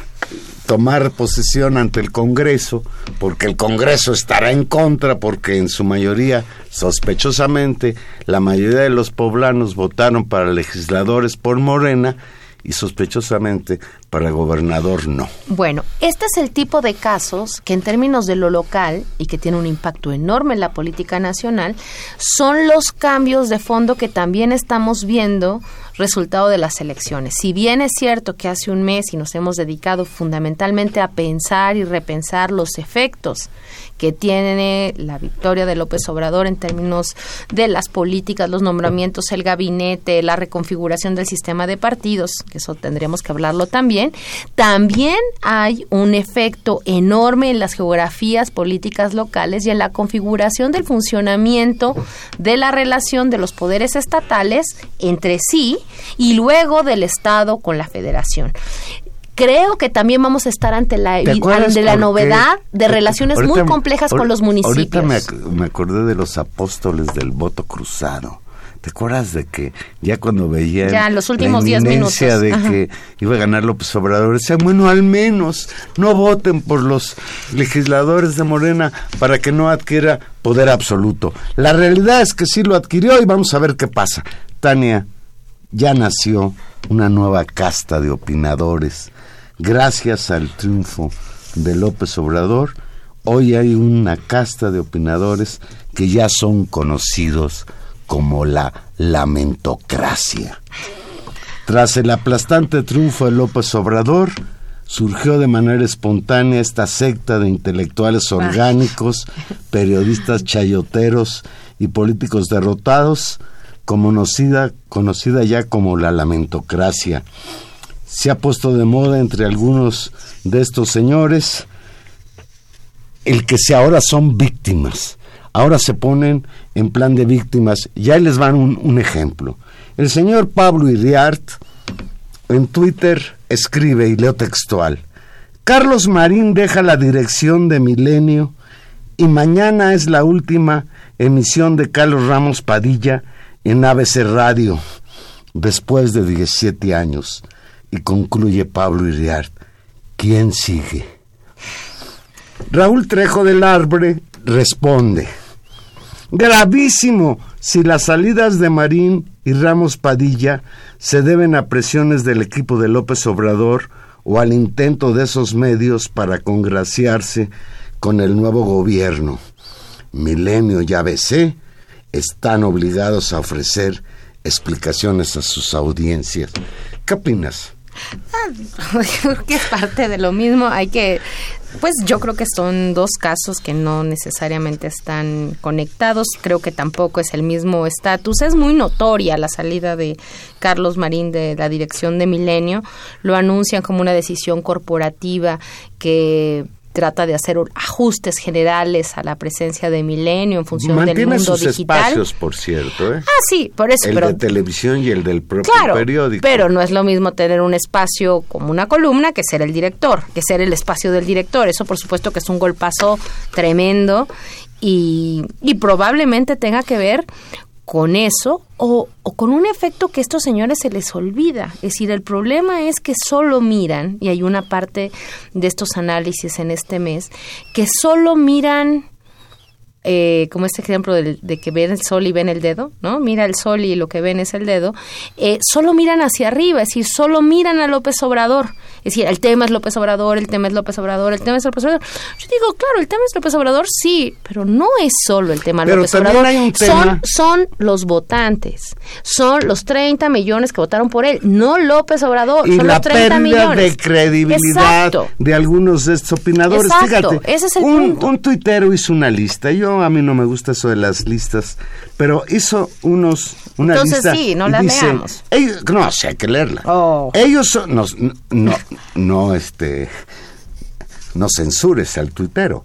tomar posesión ante el Congreso, porque el Congreso estará en contra, porque en su mayoría, sospechosamente, la mayoría de los poblanos votaron para legisladores por Morena y sospechosamente para gobernador no. Bueno, este es el tipo de casos que en términos de lo local y que tiene un impacto enorme en la política nacional, son los cambios de fondo que también estamos viendo resultado de las elecciones. Si bien es cierto que hace un mes y nos hemos dedicado fundamentalmente a pensar y repensar los efectos que tiene la victoria de López Obrador en términos de las políticas, los nombramientos, el gabinete, la reconfiguración del sistema de partidos, que eso tendríamos que hablarlo también, también hay un efecto enorme en las geografías políticas locales y en la configuración del funcionamiento de la relación de los poderes estatales entre sí y luego del Estado con la Federación creo que también vamos a estar ante la, ante la novedad de relaciones muy complejas con los municipios. Ahorita me, acordé de los apóstoles del voto cruzado. ¿Te acuerdas de que ya cuando veía ya, los últimos la minutos de que iba a ganar López Obrador, decían, bueno, al menos no voten por los legisladores de Morena para que no adquiera poder absoluto. La realidad es que sí lo adquirió y vamos a ver qué pasa. Tania, ya nació una nueva casta de opinadores gracias al triunfo de López Obrador, hoy hay una casta de opinadores que ya son conocidos como la lamentocracia. Tras el aplastante triunfo de López Obrador, surgió de manera espontánea esta secta de intelectuales ah. orgánicos, periodistas chayoteros y políticos derrotados, conocida, conocida ya como la lamentocracia se ha puesto de moda entre algunos de estos señores el que se ahora son víctimas. Ahora se ponen en plan de víctimas. Ya les van un, un ejemplo. El señor Pablo Iriart en Twitter escribe, y leo textual, Carlos Marín deja la dirección de Milenio y mañana es la última emisión de Carlos Ramos Padilla en ABC Radio, después de 17 años. Y concluye Pablo Iriart, ¿quién sigue? Raúl Trejo del Arbre responde, gravísimo si las salidas de Marín y Ramos Padilla se deben a presiones del equipo de López Obrador o al intento de esos medios para congraciarse con el nuevo gobierno. Milenio y ABC están obligados a ofrecer explicaciones a sus audiencias. ¿Qué opinas? Ah, creo que es parte de lo mismo. Hay que, pues yo creo que son dos casos que no necesariamente están conectados. Creo que tampoco es el mismo estatus. Es muy notoria la salida de Carlos Marín de la dirección de Milenio. Lo anuncian como una decisión corporativa que trata de hacer ajustes generales a la presencia de Milenio en función del mundo sus digital. espacios, por cierto. ¿eh? Ah, sí, por eso. El de televisión y el del propio claro, periódico. Pero no es lo mismo tener un espacio como una columna que ser el director, que ser el espacio del director. Eso, por supuesto, que es un golpazo tremendo y, y probablemente tenga que ver con eso o, con un efecto que estos señores se les olvida. Es decir, el problema es que solo miran, y hay una parte de estos análisis en este mes, que solo miran eh, como este ejemplo de, que ven el sol y ven el dedo, ¿no? Mira el sol y lo que ven es el dedo, eh, solo miran hacia arriba, es decir, solo miran a López Obrador. Es decir, el tema es López Obrador, el tema es López Obrador, el tema es López Obrador. Yo digo, claro, el tema es López Obrador, sí, pero no es solo el tema López Obrador. Son, son los votantes, son los 30 millones que votaron por él, no López Obrador, y son la los 30 millones. de credibilidad de algunos de estos opinadores. Fíjate, ese es el un, un tuitero hizo una lista, yo a mí no me gusta eso de las listas, pero hizo unos una Entonces sí, no la leamos. no, sí hay que leerla. Oh. Ellos son, no, no, no, este, no censures al tuitero.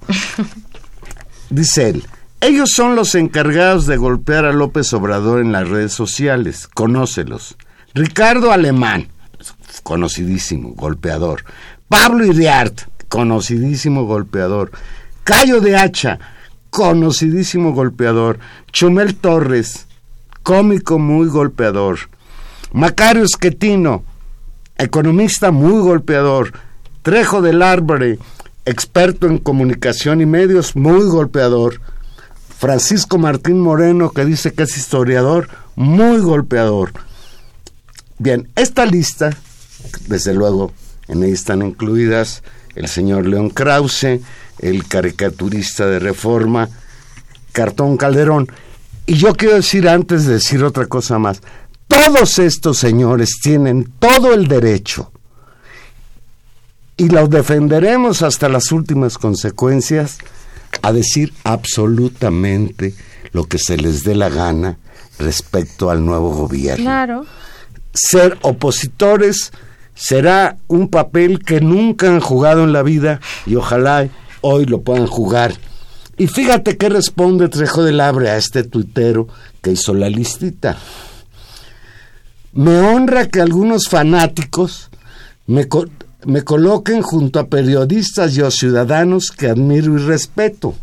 Dice él, ellos son los encargados de golpear a López Obrador en las redes sociales, conócelos. Ricardo Alemán, conocidísimo, golpeador. Pablo Iriart, conocidísimo golpeador. Cayo de Hacha, conocidísimo golpeador. Chumel Torres, cómico muy golpeador. Macario Esquetino, economista muy golpeador. Trejo del Arbre, experto en comunicación y medios, muy golpeador. Francisco Martín Moreno, que dice que es historiador, muy golpeador. Bien, esta lista, desde luego, en ella están incluidas el señor León Krause, el caricaturista de Reforma, Cartón Calderón. Y yo quiero decir antes de decir otra cosa más, todos estos señores tienen todo el derecho y los defenderemos hasta las últimas consecuencias a decir absolutamente lo que se les dé la gana respecto al nuevo gobierno. Claro. Ser opositores será un papel que nunca han jugado en la vida y ojalá hoy lo puedan jugar. Y fíjate qué responde Trejo del Abre a este tuitero que hizo la listita. Me honra que algunos fanáticos me, me coloquen junto a periodistas y a ciudadanos que admiro y respeto.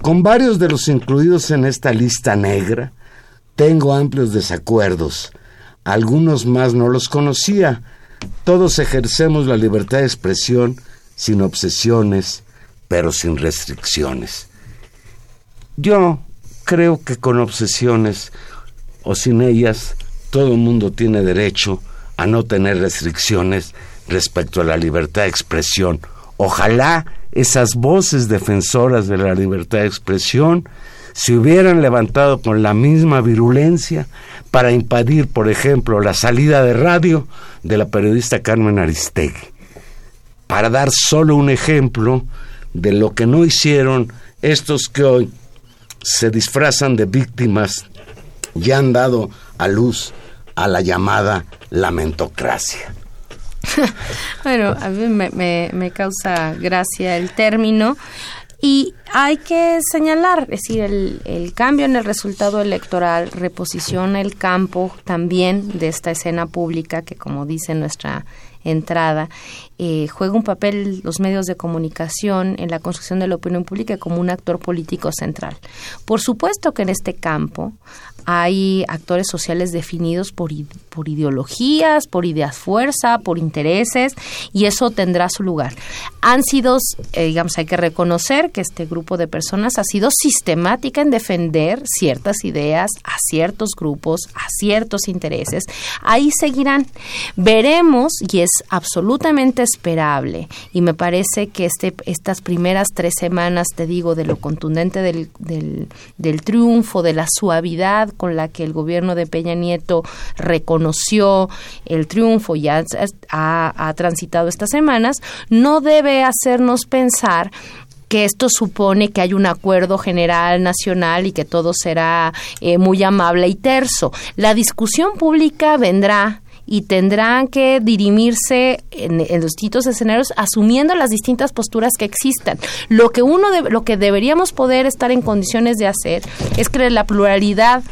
Con varios de los incluidos en esta lista negra, tengo amplios desacuerdos. Algunos más no los conocía. Todos ejercemos la libertad de expresión sin obsesiones, pero sin restricciones. Yo creo que con obsesiones o sin ellas, todo el mundo tiene derecho a no tener restricciones respecto a la libertad de expresión. Ojalá esas voces defensoras de la libertad de expresión se hubieran levantado con la misma virulencia para impedir, por ejemplo, la salida de radio de la periodista Carmen Aristegui. Para dar solo un ejemplo de lo que no hicieron estos que hoy se disfrazan de víctimas y han dado a luz a la llamada lamentocracia. bueno, a mí me, me, causa gracia el término. Y hay que señalar, es decir, el, el, cambio en el resultado electoral reposiciona el campo también de esta escena pública que, como dice nuestra entrada, eh, juega un papel los medios de comunicación en la construcción de la opinión pública como un actor político central. Por supuesto que en este campo hay actores sociales definidos por, por ideologías, por ideas fuerza, por intereses, y eso tendrá su lugar. Han sido, eh, digamos, hay que reconocer que este grupo de personas ha sido sistemática en defender ciertas ideas a ciertos grupos, a ciertos intereses. Ahí seguirán. Veremos, y es absolutamente esperable, y me parece que este, estas primeras tres semanas, te digo, de lo contundente del, del, triunfo, de la suavidad con la que el gobierno de Peña Nieto reconoció el triunfo y ha, ha, transitado estas semanas, no debe hacernos pensar que esto supone que hay un acuerdo general nacional y que todo será eh, muy amable y terso. La discusión pública vendrá y tendrán que dirimirse en, los distintos escenarios asumiendo las distintas posturas que existan. Lo que uno lo que deberíamos poder estar en condiciones de hacer es crear la pluralidad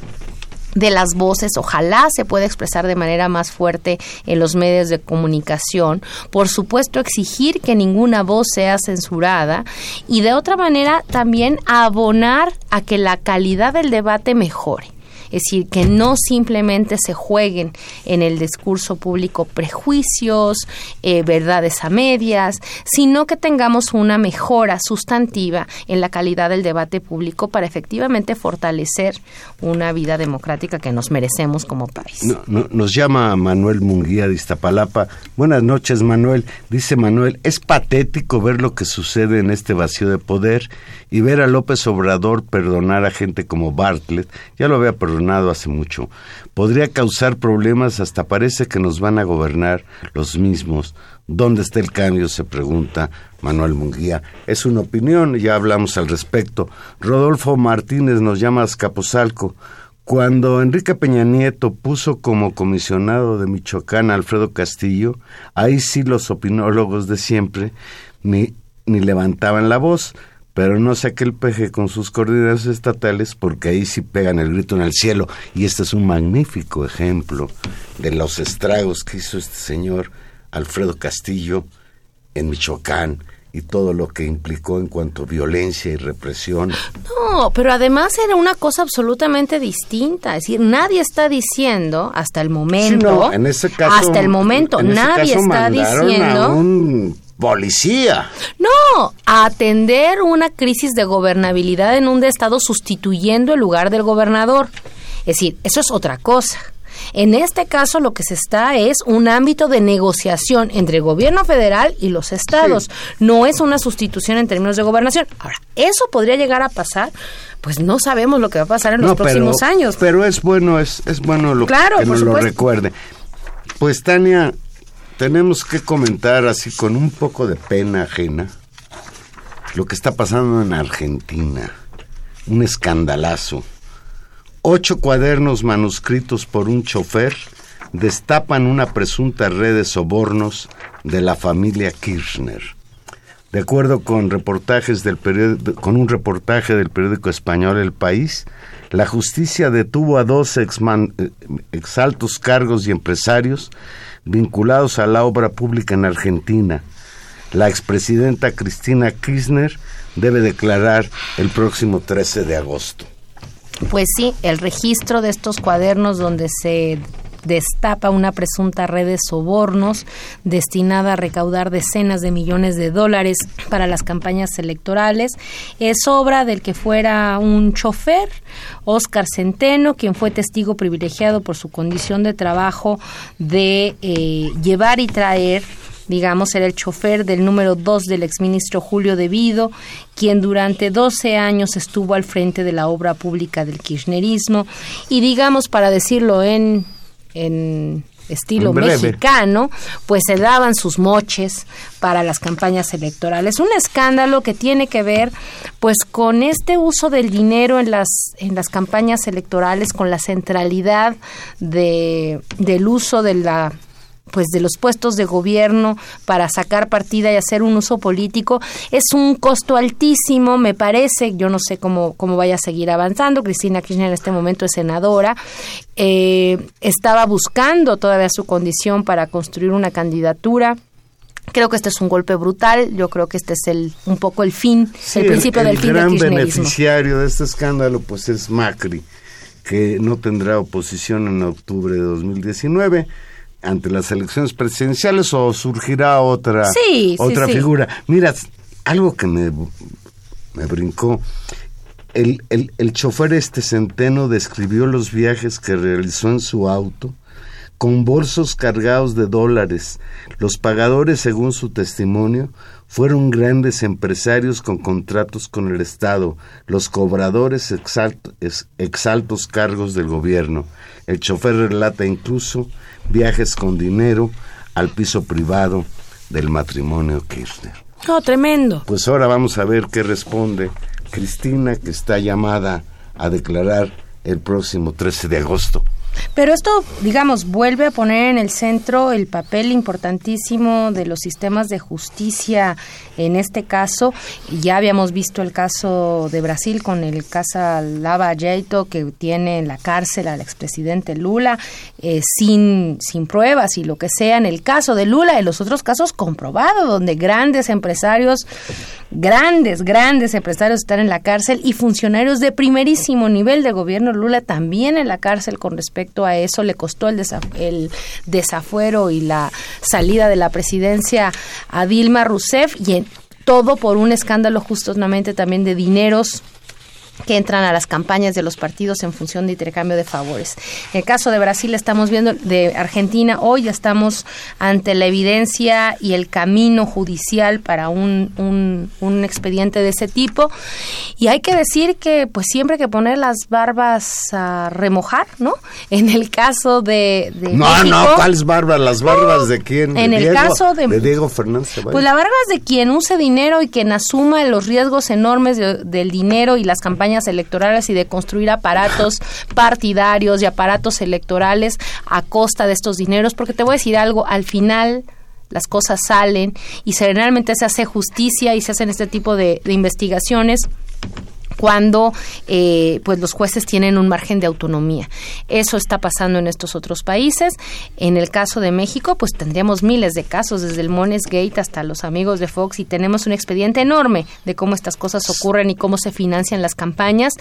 de las voces, ojalá se pueda expresar de manera más fuerte en los medios de comunicación, por supuesto exigir que ninguna voz sea censurada y de otra manera también abonar a que la calidad del debate mejore. Es decir, que no simplemente se jueguen en el discurso público prejuicios, eh, verdades a medias, sino que tengamos una mejora sustantiva en la calidad del debate público para efectivamente fortalecer una vida democrática que nos merecemos como país. nos llama Manuel Munguía de Iztapalapa. Buenas noches, Manuel. Dice Manuel, es patético ver lo que sucede en este vacío de poder y ver a López Obrador perdonar a gente como Bartlett. Ya lo había perdonado hace mucho. Podría causar problemas, hasta parece que nos van a gobernar los mismos. ¿Dónde está el cambio? se pregunta Manuel Munguía. Es una opinión, ya hablamos al respecto. Rodolfo Martínez nos llama a. Cuando Enrique Peña Nieto puso como comisionado de Michoacán a Alfredo Castillo, ahí sí los opinólogos de siempre ni, ni levantaban la voz pero no saque el peje con sus coordenadas estatales porque ahí sí pegan el grito en el cielo. Y este es un magnífico ejemplo de los estragos que hizo este señor Alfredo Castillo en Michoacán y todo lo que implicó en cuanto a violencia y represión. No, pero además era una cosa absolutamente distinta. Es decir, nadie está diciendo hasta el momento. en ese caso, hasta el momento, nadie está diciendo policía. No, a atender una crisis de gobernabilidad en un estado sustituyendo el lugar del gobernador. Es decir, eso es otra cosa. En este caso lo que se está es un ámbito de negociación entre el gobierno federal y los estados. No es una sustitución en términos de gobernación. Ahora, ¿eso podría llegar a pasar? Pues no sabemos lo que va a pasar en los próximos años. Pero es bueno, es, es bueno lo claro, que nos lo recuerde. Pues Tania, tenemos que comentar así con un poco de pena ajena lo que está pasando en Argentina. Un escandalazo. Ocho cuadernos manuscritos por un chofer destapan una presunta red de sobornos de la familia Kirchner. De acuerdo con reportajes del con un reportaje del periódico español El País, la justicia detuvo a dos eh, exaltos cargos y empresarios vinculados a la obra pública en Argentina. La expresidenta Cristina Kirchner debe declarar el próximo 13 de agosto. Pues sí, el registro de estos cuadernos donde se destapa una presunta red de sobornos destinada a recaudar decenas de millones de dólares para las campañas electorales. Es obra del que fuera un chofer, Oscar Centeno, quien fue testigo privilegiado por su condición de trabajo de eh, llevar y traer digamos, era el chofer del número dos del exministro Julio Devido, quien durante 12 años estuvo al frente de la obra pública del kirchnerismo y, digamos, para decirlo en en estilo mexicano, pues se daban sus moches para las campañas electorales. Un escándalo que tiene que ver pues con este uso del dinero en las en las campañas electorales con la centralidad de del uso de la pues de los puestos de gobierno para sacar partida y hacer un uso político es un costo altísimo, me parece, yo no sé cómo, cómo vaya a seguir avanzando, Cristina Kirchner en este momento es senadora, eh, estaba buscando todavía su condición para construir una candidatura, Creo que este es un golpe brutal. Yo creo que este es el un poco el fin, el principio del fin del El gran beneficiario de este escándalo, pues es Macri, que no tendrá oposición en octubre de 2019 ante las elecciones presidenciales o surgirá otra, otra figura. Mira, algo que me, me brincó. El, el, el chofer este centeno describió los viajes que realizó en su auto con bolsos cargados de dólares. Los pagadores, según su testimonio, fueron grandes empresarios con contratos con el Estado, los cobradores exaltos cargos del gobierno. El chofer relata incluso viajes con dinero al piso privado del matrimonio Kirchner. Oh, tremendo. Pues ahora vamos a ver qué responde Cristina, que está llamada a declarar el próximo 13 de agosto. Pero esto, digamos, vuelve a poner en el centro el papel importantísimo de los sistemas de justicia en este caso. Ya habíamos visto el caso de Brasil con el caso Lava Jato, que tiene en la cárcel al expresidente Lula eh, sin, sin pruebas y lo que sea. En el caso de Lula, en los otros casos comprobado, donde grandes empresarios, grandes, grandes empresarios están en la cárcel y funcionarios de primerísimo nivel de gobierno Lula también en la cárcel con respecto a eso le costó el, el desafuero y la salida de la presidencia a Dilma Rousseff y todo por un escándalo justamente también de dineros que entran a las campañas de los partidos en función de intercambio de favores. En el caso de Brasil estamos viendo, de Argentina, hoy estamos ante la evidencia y el camino judicial para un, un, expediente de ese tipo. Y hay que decir que pues siempre hay que poner las barbas a remojar, ¿no? En el caso de... no, no, ¿cuáles barbas? ¿Las barbas de quién? En el caso de, Diego Fernández. Pues la barbas de quien use dinero y quien asuma los riesgos enormes del dinero y las campañas electorales y de construir aparatos partidarios y aparatos electorales a costa de estos dineros, porque te voy a decir algo, al final las cosas salen y generalmente se hace justicia y se hacen este tipo de, de investigaciones cuando eh, pues los jueces tienen un margen de autonomía. Eso está pasando en estos otros países. En el caso de México, pues tendríamos miles de casos, desde el Mones Gate hasta los amigos de Fox, y tenemos un expediente enorme de cómo estas cosas ocurren y cómo se financian las campañas.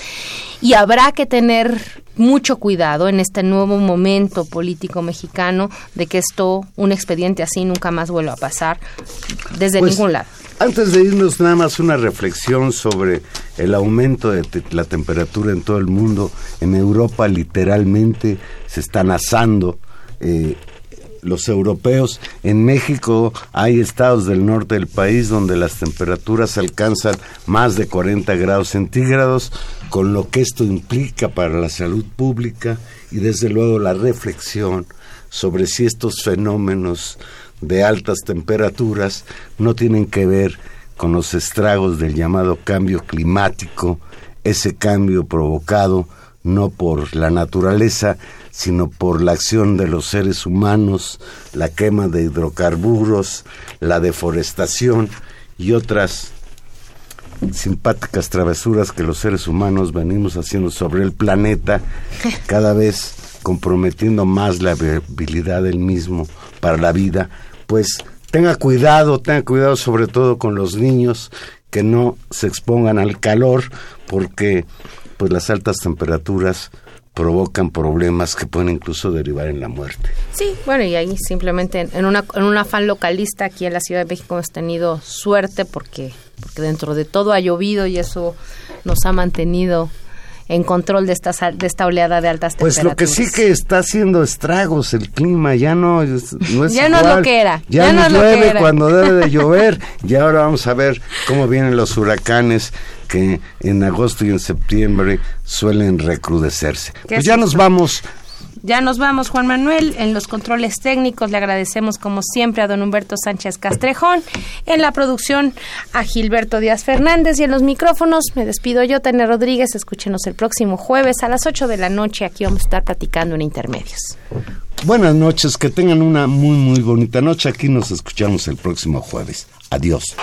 Y habrá que tener mucho cuidado en este nuevo momento político mexicano de que esto, un expediente así, nunca más vuelva a pasar desde pues, ningún lado. Antes de irnos, nada más una reflexión sobre el aumento de la temperatura en todo el mundo. En Europa literalmente se están asando eh, los europeos. En México hay estados del norte del país donde las temperaturas alcanzan más de 40 grados centígrados, con lo que esto implica para la salud pública y desde luego la reflexión sobre si estos fenómenos de altas temperaturas no tienen que ver con los estragos del llamado cambio climático, ese cambio provocado no por la naturaleza, sino por la acción de los seres humanos, la quema de hidrocarburos, la deforestación y otras simpáticas travesuras que los seres humanos venimos haciendo sobre el planeta, cada vez comprometiendo más la viabilidad del mismo para la vida, pues tenga cuidado, tenga cuidado sobre todo con los niños que no se expongan al calor porque pues las altas temperaturas provocan problemas que pueden incluso derivar en la muerte. Sí, bueno, y ahí simplemente en, una, en un afán localista aquí en la Ciudad de México hemos tenido suerte porque, porque dentro de todo ha llovido y eso nos ha mantenido en control de esta, de esta oleada de altas temperaturas. Pues lo que sí que está haciendo estragos el clima, ya no, es, no es Ya no es lo que era. Ya, no, llueve cuando debe de llover y ahora vamos a ver cómo vienen los huracanes que en agosto y en septiembre suelen recrudecerse. Pues ya nos vamos ya nos vamos, Juan Manuel. En los controles técnicos le agradecemos como siempre a don Humberto Sánchez Castrejón. En la producción a Gilberto Díaz Fernández y en los micrófonos me despido yo, Tania Rodríguez. Escúchenos el próximo jueves a las 8 de la noche. Aquí vamos a estar platicando en Intermedios. Buenas noches, que tengan una muy, muy bonita noche. Aquí nos escuchamos el próximo jueves. Adiós.